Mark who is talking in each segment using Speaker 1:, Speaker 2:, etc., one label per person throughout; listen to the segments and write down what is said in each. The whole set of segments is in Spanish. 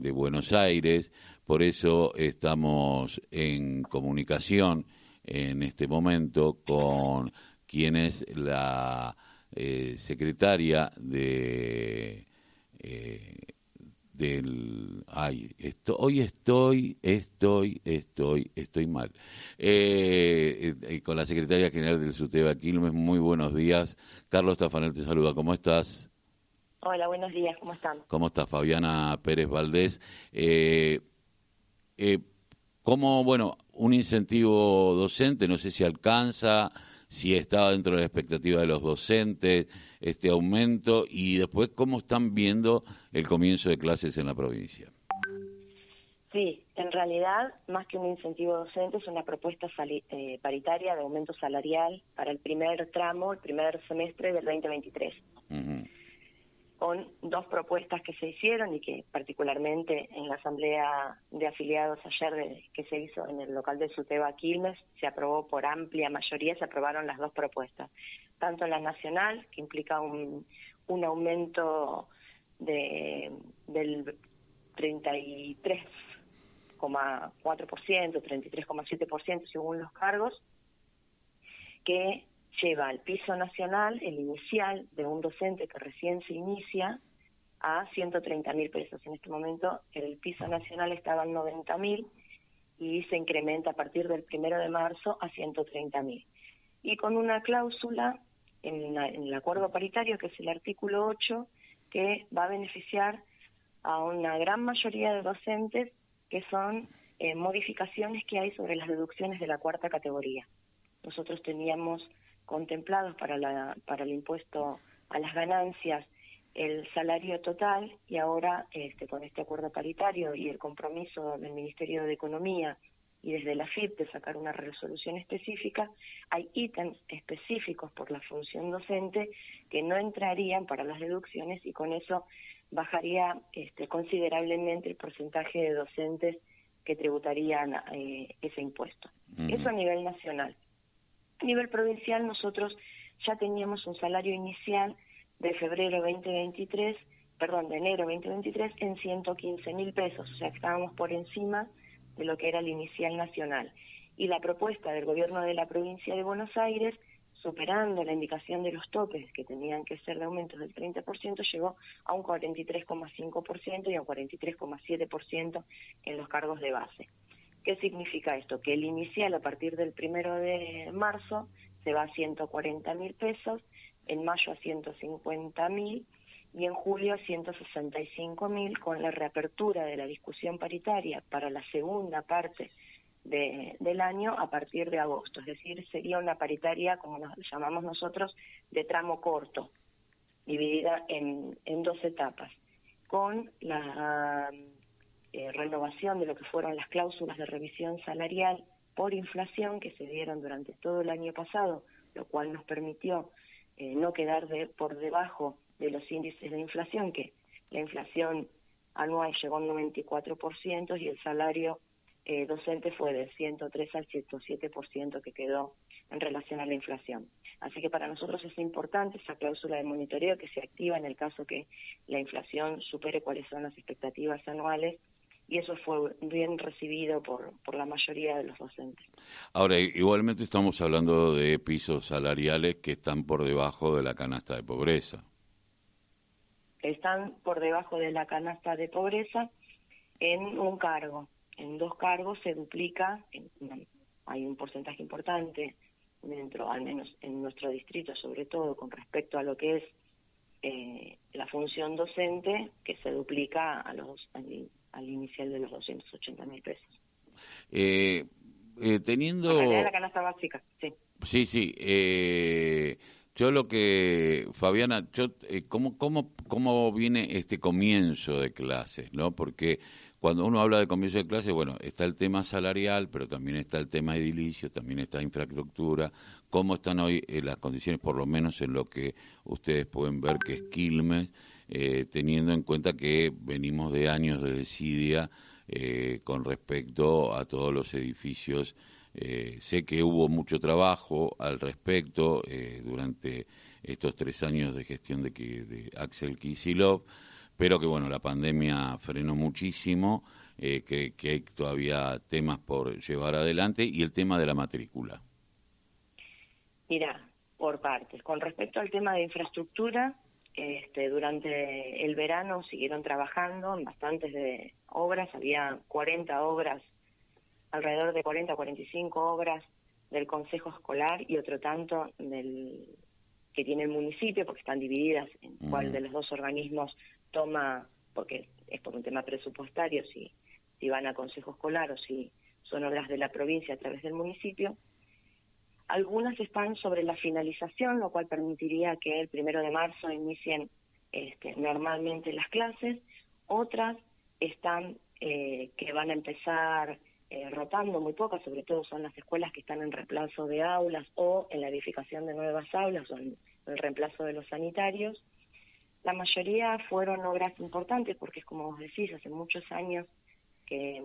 Speaker 1: de Buenos Aires, por eso estamos en comunicación en este momento con quien es la eh, secretaria de eh, del ay esto, hoy estoy estoy estoy estoy mal. Eh, con la secretaria general del SUTEBA Quilmes muy buenos días. Carlos Tafanel te saluda cómo estás
Speaker 2: hola buenos días cómo están
Speaker 1: cómo estás Fabiana Pérez Valdés eh, cómo bueno un incentivo docente no sé si alcanza si estaba dentro de la expectativa de los docentes este aumento y después cómo están viendo el comienzo de clases en la provincia.
Speaker 2: Sí, en realidad, más que un incentivo docente, es una propuesta eh, paritaria de aumento salarial para el primer tramo, el primer semestre del 2023 con dos propuestas que se hicieron y que particularmente en la asamblea de afiliados ayer que se hizo en el local de Suteba Quilmes se aprobó por amplia mayoría, se aprobaron las dos propuestas, tanto la nacional, que implica un, un aumento de, del 33,4%, 33,7% según los cargos, que lleva al piso nacional el inicial de un docente que recién se inicia a 130 mil pesos. En este momento el piso nacional estaba en 90 mil y se incrementa a partir del primero de marzo a 130 mil. Y con una cláusula en, el acuerdo paritario, que es el artículo 8, que va a beneficiar a una gran mayoría de docentes que son eh, modificaciones que hay sobre las deducciones de la cuarta categoría. Nosotros teníamos contemplados para, la, para el impuesto a las ganancias el salario total y ahora este, con este acuerdo paritario y el compromiso del Ministerio de Economía y desde la FIP de sacar una resolución específica, hay ítems específicos por la función docente que no entrarían para las deducciones y con eso bajaría este, considerablemente el porcentaje de docentes que tributarían eh, ese impuesto. Eso a nivel nacional. A nivel provincial nosotros ya teníamos un salario inicial de febrero 2023, perdón, de enero 2023 en 115 mil pesos, o sea estábamos por encima de lo que era el inicial nacional. Y la propuesta del gobierno de la provincia de Buenos Aires, superando la indicación de los topes que tenían que ser de aumentos del 30%, llegó a un 43,5% y a un 43,7% en los cargos de base. ¿Qué significa esto? Que el inicial a partir del primero de marzo se va a 140 mil pesos, en mayo a 150 mil y en julio a 165 mil con la reapertura de la discusión paritaria para la segunda parte del año a partir de agosto. Es decir, sería una paritaria, como nos llamamos nosotros, de tramo corto, dividida en, en dos etapas, con la eh, renovación de lo que fueron las cláusulas de revisión salarial por inflación que se dieron durante todo el año pasado, lo cual nos permitió eh, no quedar de, por debajo de los índices de inflación, que la inflación anual llegó al 94% y el salario eh, docente fue del 103 al 107% que quedó en relación a la inflación. Así que para nosotros es importante esa cláusula de monitoreo que se activa en el caso que la inflación supere cuáles son las expectativas anuales y eso fue bien recibido por, por la mayoría de los docentes.
Speaker 1: Ahora, igualmente estamos hablando de pisos salariales que están por debajo de la canasta de pobreza.
Speaker 2: Están por debajo de la canasta de pobreza en un cargo. En dos cargos se duplica, hay un porcentaje importante dentro, al menos en nuestro distrito, sobre todo con respecto a lo que es eh, la función docente, que se duplica a los al inicial de los 280 mil pesos.
Speaker 1: Eh, eh, teniendo...
Speaker 2: La canasta básica, sí.
Speaker 1: Sí, sí. Eh, yo lo que, Fabiana, yo, eh, ¿cómo, cómo, ¿cómo viene este comienzo de clases? ¿no? Porque cuando uno habla de comienzo de clases, bueno, está el tema salarial, pero también está el tema edilicio, también está infraestructura, cómo están hoy eh, las condiciones, por lo menos en lo que ustedes pueden ver que es Quilmes, eh, teniendo en cuenta que venimos de años de desidia eh, con respecto a todos los edificios. Eh, sé que hubo mucho trabajo al respecto durante estos tres años de gestión de, de Axel Kisilov, pero que bueno, la pandemia frenó muchísimo, eh, que, que hay todavía temas por llevar adelante y el tema de la matrícula.
Speaker 2: Mira, por partes. Con respecto al tema de infraestructura, este, durante el verano siguieron trabajando en bastantes de obras, había 40 obras, alrededor de 40 o 45 obras del Consejo Escolar y otro tanto del que tiene el municipio, porque están divididas en cuál de los dos organismos toma, porque es por un tema presupuestario, si, si van a Consejo Escolar o si son obras de la provincia a través del municipio. Algunas están sobre la finalización, lo cual permitiría que el primero de marzo inicien este, normalmente las clases. Otras están eh, que van a empezar eh, rotando muy pocas, sobre todo son las escuelas que están en reemplazo de aulas o en la edificación de nuevas aulas o en el reemplazo de los sanitarios. La mayoría fueron obras importantes porque es como vos decís, hace muchos años que,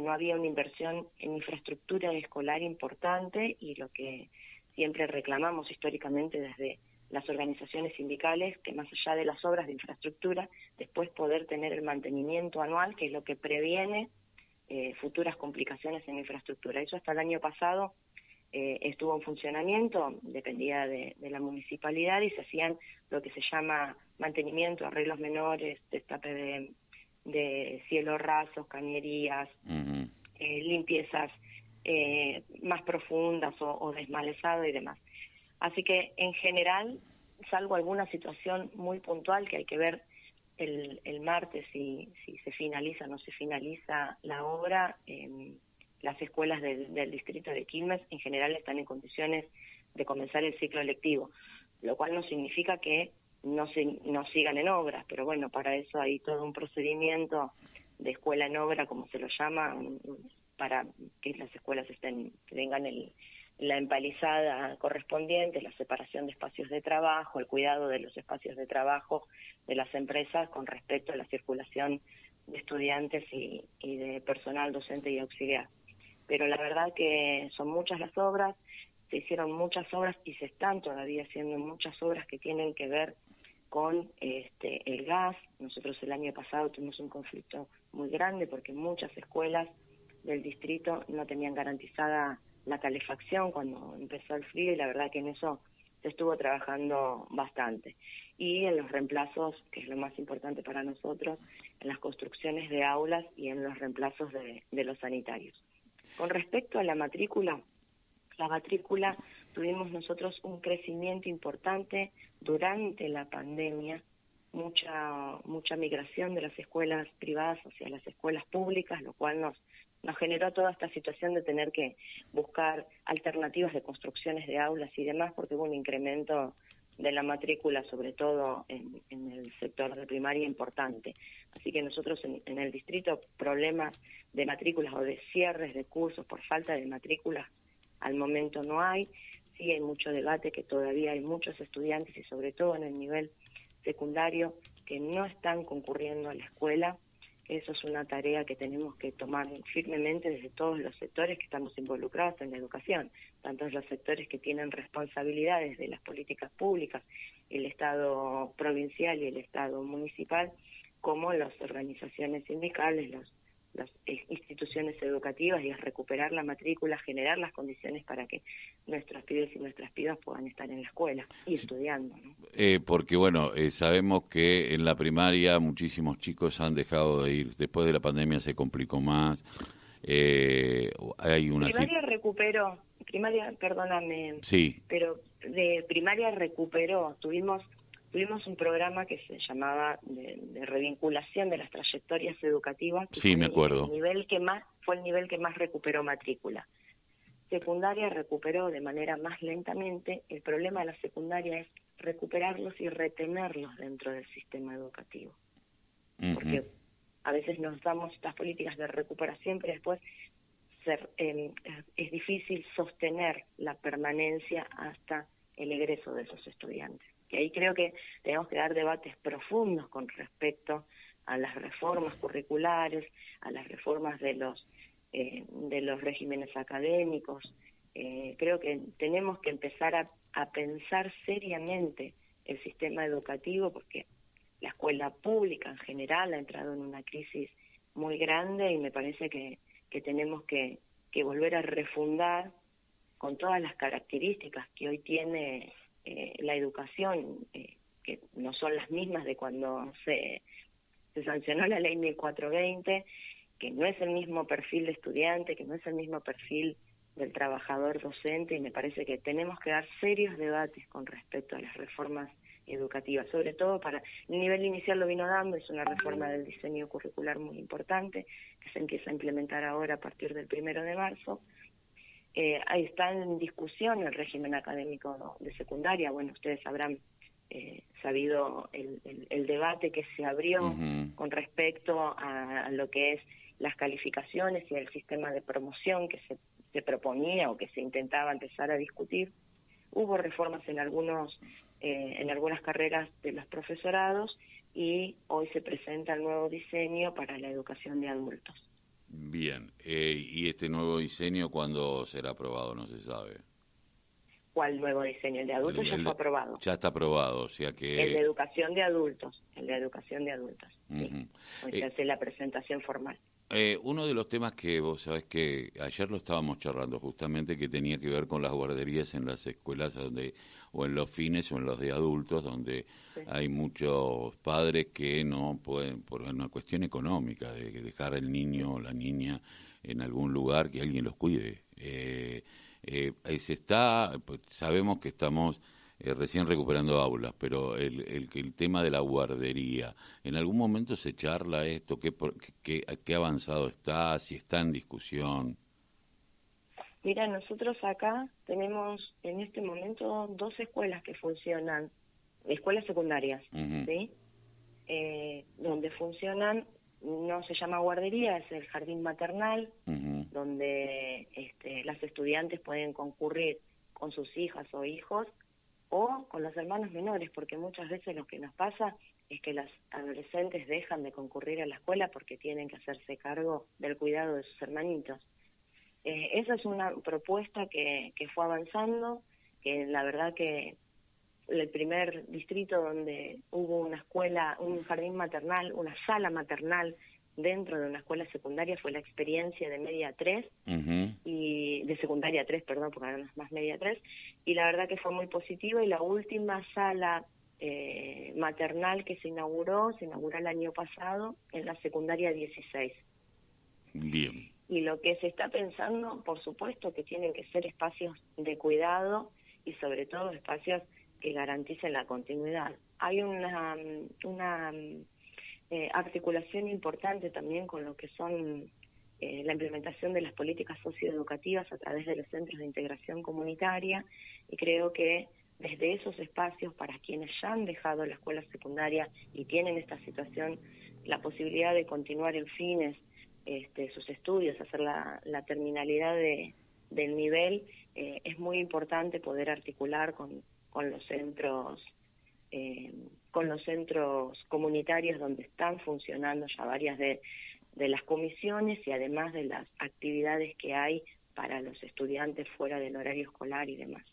Speaker 2: no había una inversión en infraestructura escolar importante y lo que siempre reclamamos históricamente desde las organizaciones sindicales, que más allá de las obras de infraestructura, después poder tener el mantenimiento anual, que es lo que previene eh, futuras complicaciones en infraestructura. Eso hasta el año pasado eh, estuvo en funcionamiento, dependía de, la municipalidad y se hacían lo que se llama mantenimiento, arreglos menores, destape de de cielos rasos, cañerías, eh, limpiezas eh, más profundas o, desmalezado y demás. Así que en general, salvo alguna situación muy puntual que hay que ver el, el martes si, si se finaliza o no se finaliza la obra, las escuelas del, del distrito de Quilmes en general están en condiciones de comenzar el ciclo lectivo, lo cual no significa que no, se, no sigan en obras, pero bueno, para eso hay todo un procedimiento de escuela en obra, como se lo llama, para que las escuelas estén tengan el, la empalizada correspondiente, la separación de espacios de trabajo, el cuidado de los espacios de trabajo de las empresas con respecto a la circulación de estudiantes y, y de personal docente y auxiliar. Pero la verdad que son muchas las obras, se hicieron muchas obras y se están todavía haciendo muchas obras que tienen que ver con este, el gas. Nosotros el año pasado tuvimos un conflicto muy grande porque muchas escuelas del distrito no tenían garantizada la calefacción cuando empezó el frío y la verdad que en eso se estuvo trabajando bastante. Y en los reemplazos, que es lo más importante para nosotros, en las construcciones de aulas y en los reemplazos de, de los sanitarios. Con respecto a la matrícula, la matrícula tuvimos nosotros un crecimiento importante durante la pandemia, mucha mucha migración de las escuelas privadas hacia las escuelas públicas, lo cual nos nos generó toda esta situación de tener que buscar alternativas de construcciones de aulas y demás, porque hubo un incremento de la matrícula, sobre todo en, el sector de primaria, importante. Así que nosotros en, en, el distrito problemas de matrículas o de cierres de cursos por falta de matrículas al momento no hay sí hay mucho debate, que todavía hay muchos estudiantes y sobre todo en el nivel secundario que no están concurriendo a la escuela. Eso es una tarea que tenemos que tomar firmemente desde todos los sectores que estamos involucrados en la educación, tanto los sectores que tienen responsabilidades de las políticas públicas, el Estado provincial y el Estado municipal, como las organizaciones sindicales, los las instituciones educativas y es recuperar la matrícula, generar las condiciones para que nuestros pibes y nuestras pibas puedan estar en la escuela y estudiando.
Speaker 1: Eh, porque, bueno, eh, sabemos que en la primaria muchísimos chicos han dejado de ir. Después de la pandemia se complicó más. Eh, hay una
Speaker 2: primaria recuperó, primaria, perdóname,
Speaker 1: sí.
Speaker 2: pero de primaria recuperó. Tuvimos tuvimos un programa que se llamaba de, revinculación de las trayectorias educativas.
Speaker 1: sí, me acuerdo.
Speaker 2: El nivel que más, fue el nivel que más recuperó matrícula. Secundaria recuperó de manera más lentamente. El problema de la secundaria es recuperarlos y retenerlos dentro del sistema educativo. Porque a veces nos damos estas políticas de recuperación, pero después ser, em, es difícil sostener la permanencia hasta el egreso de esos estudiantes que ahí creo que tenemos que dar debates profundos con respecto a las reformas curriculares, a las reformas de los eh, de los regímenes académicos. Eh, creo que tenemos que empezar a, a, pensar seriamente el sistema educativo porque la escuela pública en general ha entrado en una crisis muy grande y me parece que, que tenemos que, que volver a refundar con todas las características que hoy tiene eh, la educación, eh, que no son las mismas de cuando se, se sancionó la ley 1420, que no es el mismo perfil de estudiante, que no es el mismo perfil del trabajador docente y me parece que tenemos que dar serios debates con respecto a las reformas educativas, sobre todo para el nivel inicial lo vino dando, es una reforma del diseño curricular muy importante que se empieza a implementar ahora a partir del primero de marzo. Eh, ahí está en discusión el régimen académico de secundaria, bueno, ustedes habrán eh, sabido el, el, debate que se abrió con respecto a, lo que es las calificaciones y el sistema de promoción que se, se proponía o que se intentaba empezar a discutir. Hubo reformas en algunos eh, en algunas carreras de los profesorados y hoy se presenta el nuevo diseño para la educación de adultos.
Speaker 1: Bien, eh, ¿y este nuevo diseño cuándo será aprobado? No se sabe.
Speaker 2: ¿Cuál nuevo diseño? El de adultos ya fue aprobado.
Speaker 1: Ya está aprobado, o sea que...
Speaker 2: El de educación de adultos, el de educación de adultos. Hoy se hace la presentación formal.
Speaker 1: Eh, uno de los temas que vos sabés que ayer lo estábamos charlando justamente que tenía que ver con las guarderías en las escuelas donde o en los fines o en los de adultos donde hay muchos padres que no pueden por una cuestión económica de dejar al niño o la niña en algún lugar que alguien los cuide. Eh, eh, se está pues, sabemos que estamos eh, recién recuperando aulas, pero el, el, el, tema de la guardería, ¿en algún momento se charla esto? ¿Qué, qué, qué avanzado está? ¿Si está en discusión?
Speaker 2: Mira, nosotros acá tenemos en este momento dos escuelas que funcionan, escuelas secundarias, ¿sí? Eh, donde funcionan, no se llama guardería, es el jardín maternal, donde este, las estudiantes pueden concurrir con sus hijas o hijos o con los hermanos menores, porque muchas veces lo que nos pasa es que las adolescentes dejan de concurrir a la escuela porque tienen que hacerse cargo del cuidado de sus hermanitos. Eh, esa es una propuesta que, que fue avanzando, que la verdad que el primer distrito donde hubo una escuela, un jardín maternal, una sala maternal dentro de una escuela secundaria fue la experiencia de media 3 y de secundaria 3, perdón, porque ahora no es más media 3 y la verdad que fue muy positiva y la última sala eh, maternal que se inauguró, se inauguró el año pasado en la secundaria 16.
Speaker 1: Bien
Speaker 2: y lo que se está pensando, por supuesto, que tienen que ser espacios de cuidado y sobre todo espacios que garanticen la continuidad. Hay una, una eh, articulación importante también con lo que son eh, la implementación de las políticas socioeducativas a través de los centros de integración comunitaria. Y creo que desde esos espacios para quienes ya han dejado la escuela secundaria y tienen esta situación la posibilidad de continuar en fines este, sus estudios, hacer la, terminalidad de, del nivel, eh, es muy importante poder articular con, con los centros eh, con los centros comunitarios donde están funcionando ya varias de, de las comisiones y además de las actividades que hay para los estudiantes fuera del horario escolar y demás.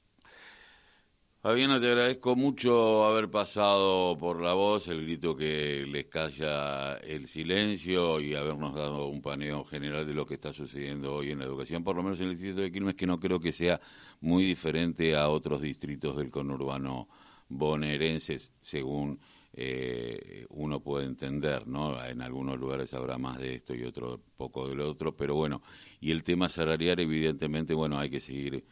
Speaker 1: Fabiana, te agradezco mucho haber pasado por la voz, el grito que les calla el silencio y habernos dado un paneo general de lo que está sucediendo hoy en la educación, por lo menos en el distrito de Quilmes, que no creo que sea muy diferente a otros distritos del conurbano bonaerense, según eh, uno puede entender, ¿no? En algunos lugares habrá más de esto y otro poco de lo otro, pero bueno, y el tema salarial, evidentemente, bueno, hay que seguir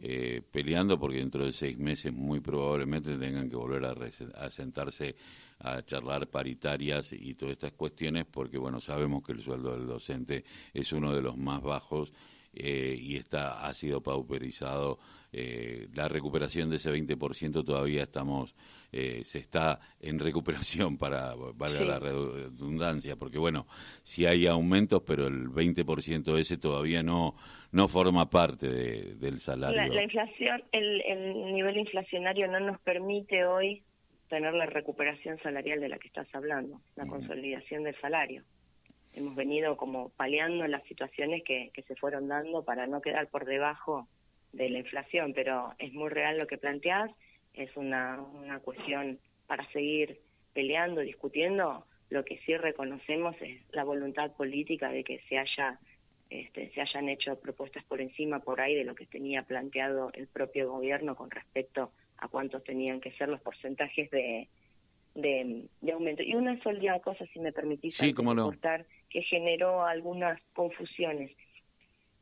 Speaker 1: eh, peleando porque dentro de seis meses muy probablemente tengan que volver a, sentarse a charlar paritarias y todas estas cuestiones porque bueno sabemos que el sueldo del docente es uno de los más bajos eh, y está ha sido pauperizado eh, la recuperación de ese 20% todavía estamos eh, se está en recuperación para valga la redundancia porque bueno si hay aumentos pero el 20% ese todavía no no forma parte del salario.
Speaker 2: la, inflación el, el nivel inflacionario no nos permite hoy tener la recuperación salarial de la que estás hablando la consolidación del salario. Hemos venido como paliando las situaciones que, que se fueron dando para no quedar por debajo de la inflación, pero es muy real lo que planteás, es una, una cuestión para seguir peleando, discutiendo, lo que sí reconocemos es la voluntad política de que se haya este, se hayan hecho propuestas por encima por ahí de lo que tenía planteado el propio gobierno con respecto a cuántos tenían que ser los porcentajes de, de, aumento. Y una sola cosa, si me permitís,
Speaker 1: sí,
Speaker 2: que generó algunas confusiones.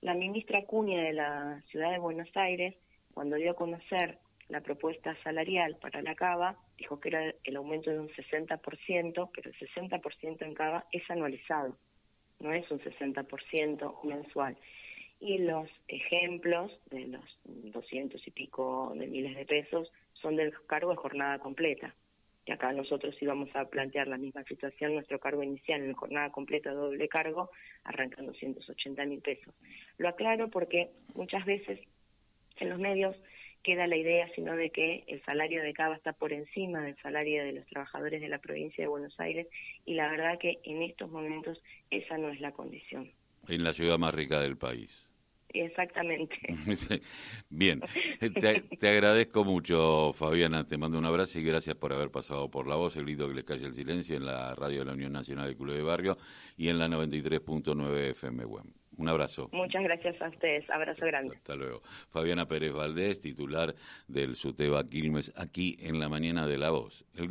Speaker 2: La ministra Cunha de la Ciudad de Buenos Aires, cuando dio a conocer la propuesta salarial para la Cava, dijo que era el aumento de un 60%, pero el 60% en Cava es anualizado, no es un 60% mensual. Y los ejemplos de los 200 y pico de miles de pesos son del cargo de jornada completa. Y acá nosotros íbamos a plantear la misma situación, nuestro cargo inicial en jornada completa doble cargo, arrancan 280 mil pesos. Lo aclaro porque muchas veces en los medios queda la idea sino de que el salario de Cava está por encima del salario de los trabajadores de la provincia de Buenos Aires y la verdad que en estos momentos esa no es la condición.
Speaker 1: En la ciudad más rica del país.
Speaker 2: Exactamente.
Speaker 1: Bien, te, agradezco mucho, Fabiana. Te mando un abrazo y gracias por haber pasado por la voz, el grito que le calle el silencio en la radio de la Unión Nacional de Club de Barrio y en la 93.9 FM Web. Un abrazo.
Speaker 2: Muchas gracias a ustedes. Abrazo grande.
Speaker 1: Hasta luego. Fabiana Pérez Valdés, titular del SUTEBA Quilmes, aquí en la mañana de La Voz.